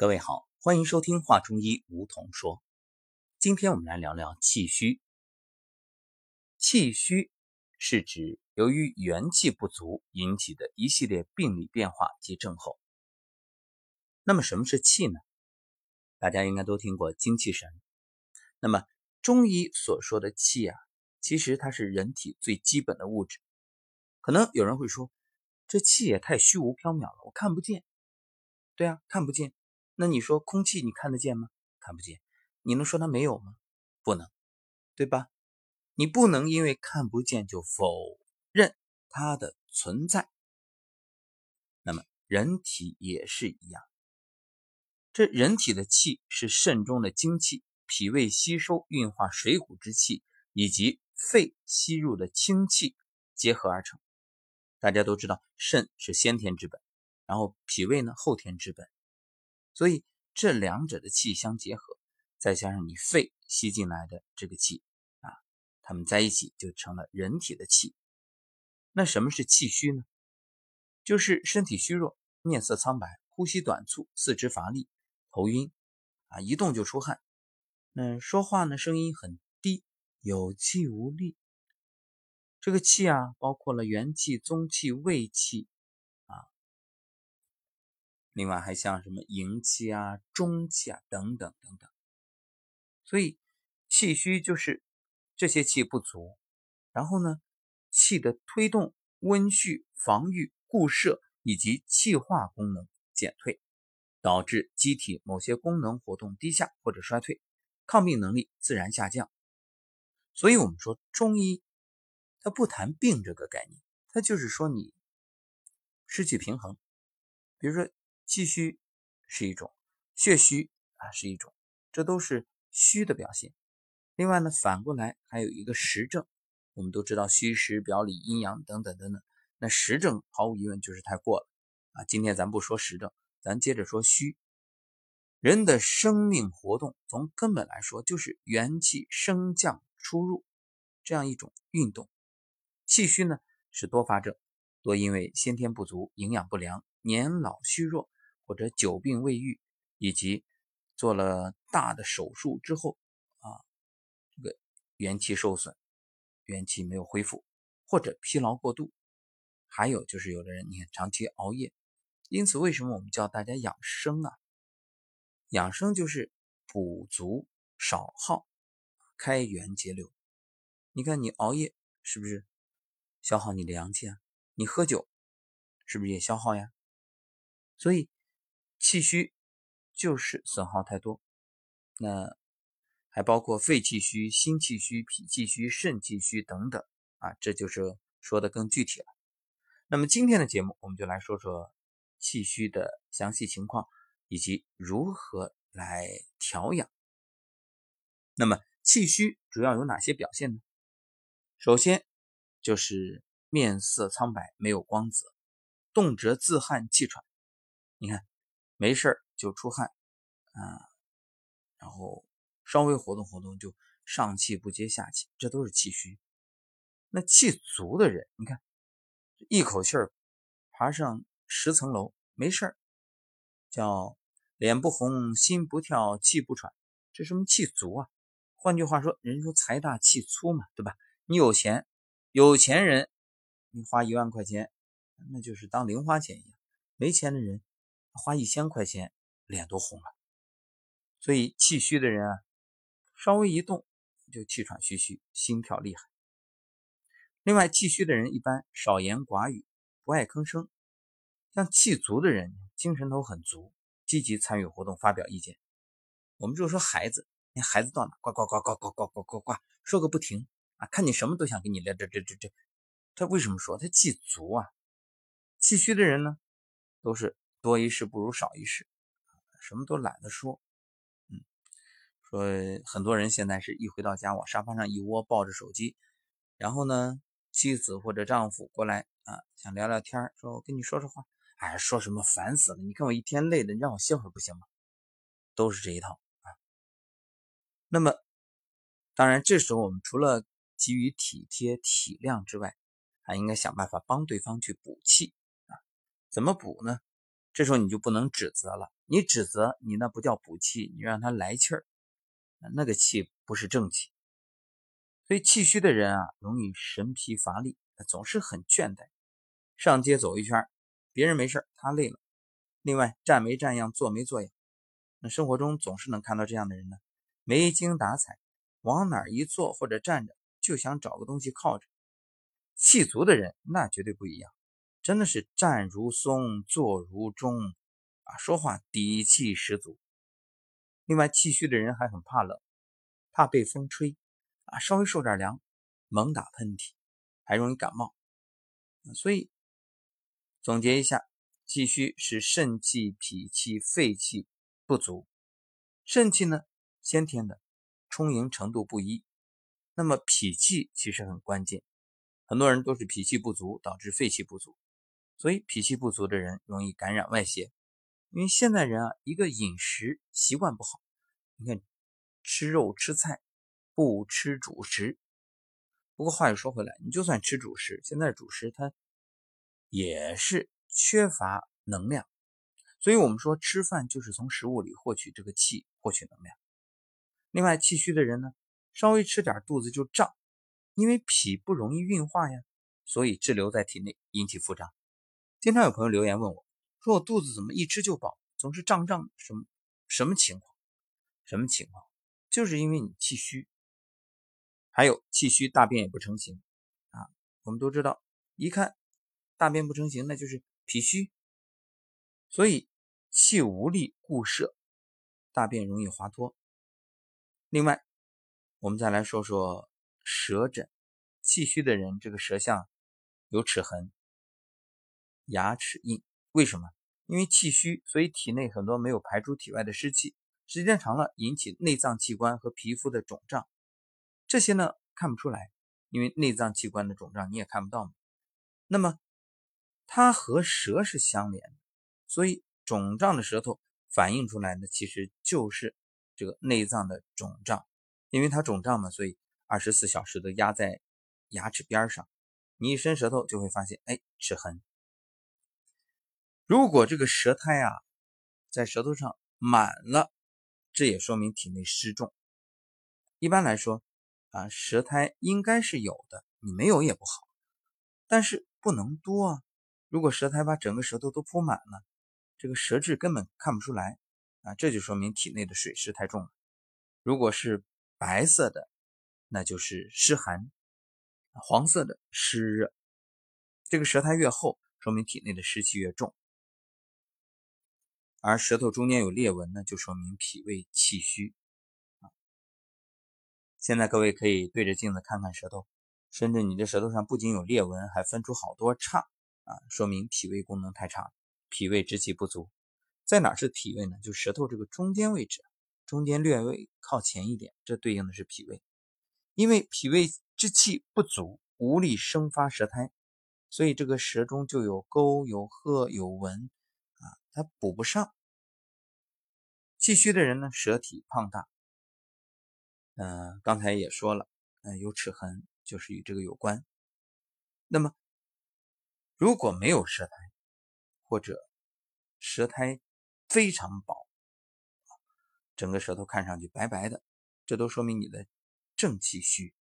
各位好，欢迎收听华中医梧桐说。今天我们来聊聊气虚。气虚是指由于元气不足引起的一系列病理变化及症候。那么什么是气呢？大家应该都听过精气神。那么中医所说的气啊，其实它是人体最基本的物质。可能有人会说，这气也太虚无缥缈了，我看不见。对啊，看不见。那你说空气你看得见吗？看不见，你能说它没有吗？不能，对吧？你不能因为看不见就否认它的存在。那么人体也是一样，这人体的气是肾中的精气，脾胃吸收运化水谷之气，以及肺吸入的清气结合而成。大家都知道，肾是先天之本，然后脾胃呢后天之本。所以这两者的气相结合，再加上你肺吸进来的这个气啊，它们在一起就成了人体的气。那什么是气虚呢？就是身体虚弱、面色苍白、呼吸短促、四肢乏力、头晕啊，一动就出汗。那说话呢，声音很低，有气无力。这个气啊，包括了元气、宗气、胃气。另外还像什么营气啊、中气啊等等等等，所以气虚就是这些气不足，然后呢，气的推动、温煦、防御、固摄以及气化功能减退，导致机体某些功能活动低下或者衰退，抗病能力自然下降。所以我们说中医它不谈病这个概念，它就是说你失去平衡，比如说。气虚是一种，血虚啊是一种，这都是虚的表现。另外呢，反过来还有一个实症，我们都知道虚实表里、阴阳等等等等。那实症毫无疑问就是太过了啊。今天咱不说实症，咱接着说虚。人的生命活动从根本来说就是元气升降出入这样一种运动。气虚呢是多发症，多因为先天不足、营养不良、年老虚弱。或者久病未愈，以及做了大的手术之后啊，这个元气受损，元气没有恢复，或者疲劳过度，还有就是有的人你看长期熬夜，因此为什么我们教大家养生啊？养生就是补足少耗，开源节流。你看你熬夜是不是消耗你的阳气啊？你喝酒是不是也消耗呀？所以。气虚就是损耗太多，那还包括肺气虚、心气虚、脾气虚、肾气虚等等啊，这就是说的更具体了。那么今天的节目，我们就来说说气虚的详细情况以及如何来调养。那么气虚主要有哪些表现呢？首先就是面色苍白、没有光泽，动辄自汗、气喘。你看。没事就出汗，啊，然后稍微活动活动就上气不接下气，这都是气虚。那气足的人，你看一口气儿爬上十层楼，没事叫脸不红心不跳气不喘，这什么气足啊？换句话说，人说财大气粗嘛，对吧？你有钱，有钱人，你花一万块钱，那就是当零花钱一样；没钱的人。花一千块钱，脸都红了。所以气虚的人啊，稍微一动就气喘吁吁，心跳厉害。另外，气虚的人一般少言寡语，不爱吭声。像气足的人，精神头很足，积极参与活动，发表意见。我们就说孩子，那孩子到哪呱呱呱呱呱呱呱呱呱说个不停啊，看你什么都想跟你聊，这这这这。他为什么说他气足啊？气虚的人呢，都是。多一事不如少一事，什么都懒得说。嗯，说很多人现在是一回到家往沙发上一窝，抱着手机，然后呢，妻子或者丈夫过来啊，想聊聊天说我跟你说说话，哎，说什么烦死了！你看我一天累的，你让我歇会儿不行吗？都是这一套啊。那么，当然这时候我们除了给予体贴体谅之外，还应该想办法帮对方去补气啊。怎么补呢？这时候你就不能指责了，你指责你那不叫补气，你让他来气儿，那个气不是正气。所以气虚的人啊，容易神疲乏力，总是很倦怠。上街走一圈，别人没事他累了。另外，站没站样，坐没坐样。那生活中总是能看到这样的人呢，没精打采，往哪一坐或者站着，就想找个东西靠着。气足的人那绝对不一样，真的是站如松，坐如钟啊，说话底气十足。另外，气虚的人还很怕冷，怕被风吹。啊，稍微受点凉，猛打喷嚏，还容易感冒。所以总结一下，气虚是肾气、脾气、肺气不足。肾气呢，先天的充盈程度不一。那么脾气其实很关键，很多人都是脾气不足导致肺气不足。所以脾气不足的人容易感染外邪。因为现在人啊，一个饮食习惯不好，你看吃肉吃菜。不吃主食，不过话又说回来，你就算吃主食，现在主食它也是缺乏能量，所以我们说吃饭就是从食物里获取这个气，获取能量。另外，气虚的人呢，稍微吃点肚子就胀，因为脾不容易运化呀，所以滞留在体内，引起腹胀。经常有朋友留言问我，说我肚子怎么一吃就饱，总是胀胀，什么什么情况？什么情况？就是因为你气虚。还有气虚，大便也不成形啊！我们都知道，一看大便不成形，那就是脾虚，所以气无力固摄，大便容易滑脱。另外，我们再来说说舌诊，气虚的人，这个舌象有齿痕、牙齿印，为什么？因为气虚，所以体内很多没有排出体外的湿气，时间长了引起内脏器官和皮肤的肿胀。这些呢看不出来，因为内脏器官的肿胀你也看不到嘛。那么它和舌是相连的，所以肿胀的舌头反映出来的其实就是这个内脏的肿胀，因为它肿胀嘛，所以二十四小时都压在牙齿边上，你一伸舌头就会发现，哎，齿痕。如果这个舌苔啊在舌头上满了，这也说明体内湿重。一般来说。啊，舌苔应该是有的，你没有也不好，但是不能多啊。如果舌苔把整个舌头都铺满了，这个舌质根本看不出来啊，这就说明体内的水湿太重了。如果是白色的，那就是湿寒；黄色的湿热。这个舌苔越厚，说明体内的湿气越重。而舌头中间有裂纹呢，就说明脾胃气虚。现在各位可以对着镜子看看舌头，甚至你的舌头上不仅有裂纹，还分出好多叉啊，说明脾胃功能太差，脾胃之气不足。在哪是脾胃呢？就舌头这个中间位置，中间略微靠前一点，这对应的是脾胃。因为脾胃之气不足，无力生发舌苔，所以这个舌中就有沟、有壑、有纹，它补不上。气虚的人呢，舌体胖大。嗯，刚才也说了，嗯，有齿痕就是与这个有关。那么，如果没有舌苔，或者舌苔非常薄，整个舌头看上去白白的，这都说明你的正气虚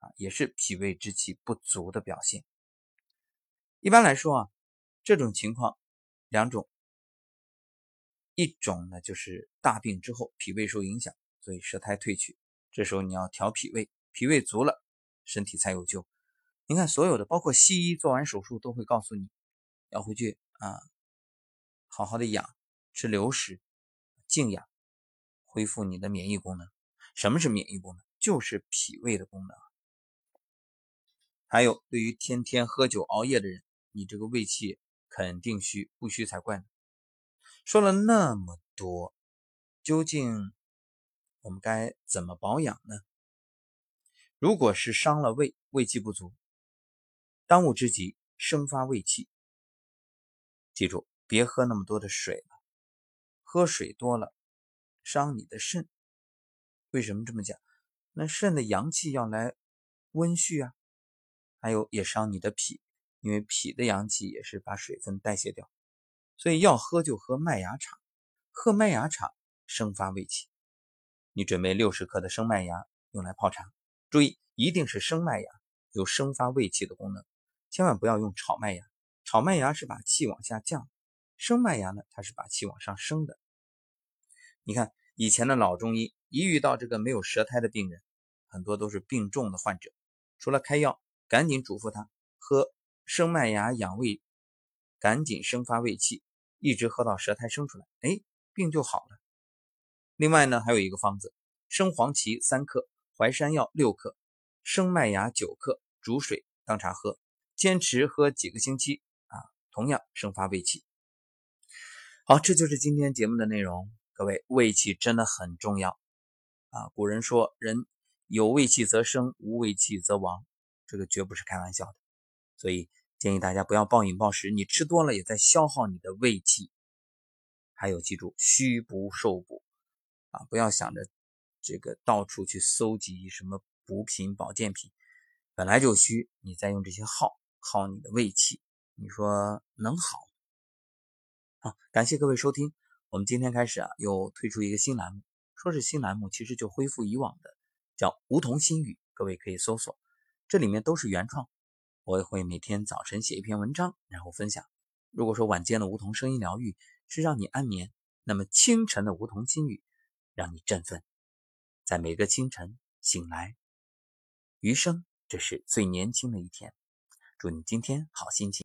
啊，也是脾胃之气不足的表现。一般来说啊，这种情况两种，一种呢就是大病之后脾胃受影响，所以舌苔褪去。这时候你要调脾胃，脾胃足了，身体才有救。你看，所有的包括西医做完手术都会告诉你，要回去啊，好好的养，吃流食，静养，恢复你的免疫功能。什么是免疫功能？就是脾胃的功能。还有，对于天天喝酒熬夜的人，你这个胃气肯定虚，不虚才怪呢。说了那么多，究竟？我们该怎么保养呢？如果是伤了胃，胃气不足，当务之急生发胃气。记住，别喝那么多的水了，喝水多了伤你的肾。为什么这么讲？那肾的阳气要来温煦啊，还有也伤你的脾，因为脾的阳气也是把水分代谢掉，所以要喝就喝麦芽茶。喝麦芽茶生发胃气。你准备六十克的生麦芽用来泡茶，注意一定是生麦芽，有生发胃气的功能，千万不要用炒麦芽。炒麦芽是把气往下降，生麦芽呢，它是把气往上升的。你看以前的老中医，一遇到这个没有舌苔的病人，很多都是病重的患者，除了开药，赶紧嘱咐他喝生麦芽养胃，赶紧生发胃气，一直喝到舌苔生出来，哎，病就好了。另外呢，还有一个方子：生黄芪三克，淮山药六克，生麦芽九克，煮水当茶喝，坚持喝几个星期啊，同样生发胃气。好，这就是今天节目的内容。各位，胃气真的很重要啊！古人说：“人有胃气则生，无胃气则亡。”这个绝不是开玩笑的。所以建议大家不要暴饮暴食，你吃多了也在消耗你的胃气。还有，记住虚不受补。啊，不要想着这个到处去搜集什么补品、保健品，本来就虚，你再用这些耗耗你的胃气，你说能好？好，感谢各位收听，我们今天开始啊，又推出一个新栏目，说是新栏目，其实就恢复以往的，叫《梧桐心语》，各位可以搜索，这里面都是原创，我也会每天早晨写一篇文章，然后分享。如果说晚间的梧桐声音疗愈是让你安眠，那么清晨的梧桐心语。让你振奋，在每个清晨醒来，余生这是最年轻的一天。祝你今天好心情。